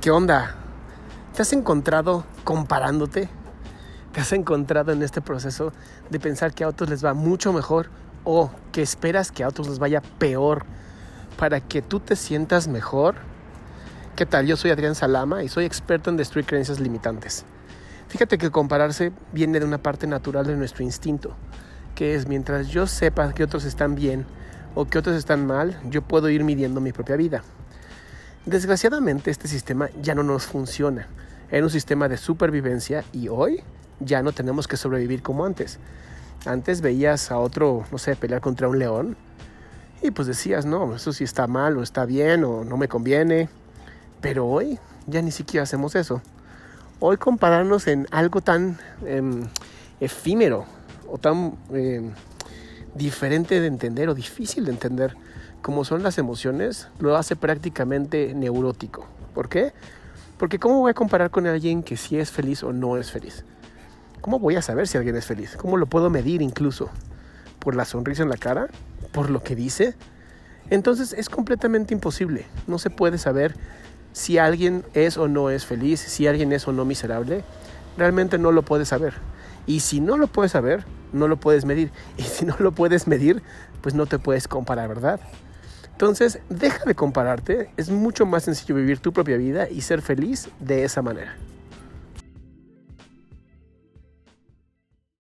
¿Qué onda? ¿Te has encontrado comparándote? ¿Te has encontrado en este proceso de pensar que a otros les va mucho mejor o que esperas que a otros les vaya peor para que tú te sientas mejor? ¿Qué tal? Yo soy Adrián Salama y soy experto en destruir creencias limitantes. Fíjate que compararse viene de una parte natural de nuestro instinto, que es mientras yo sepa que otros están bien o que otros están mal, yo puedo ir midiendo mi propia vida. Desgraciadamente este sistema ya no nos funciona. Era un sistema de supervivencia y hoy ya no tenemos que sobrevivir como antes. Antes veías a otro, no sé, pelear contra un león y pues decías, no, eso sí está mal o está bien o no me conviene. Pero hoy ya ni siquiera hacemos eso. Hoy compararnos en algo tan em, efímero o tan em, diferente de entender o difícil de entender como son las emociones, lo hace prácticamente neurótico. ¿Por qué? Porque ¿cómo voy a comparar con alguien que sí es feliz o no es feliz? ¿Cómo voy a saber si alguien es feliz? ¿Cómo lo puedo medir incluso? ¿Por la sonrisa en la cara? ¿Por lo que dice? Entonces es completamente imposible. No se puede saber si alguien es o no es feliz, si alguien es o no miserable. Realmente no lo puedes saber. Y si no lo puedes saber, no lo puedes medir. Y si no lo puedes medir, pues no te puedes comparar, ¿verdad? Entonces, deja de compararte. Es mucho más sencillo vivir tu propia vida y ser feliz de esa manera.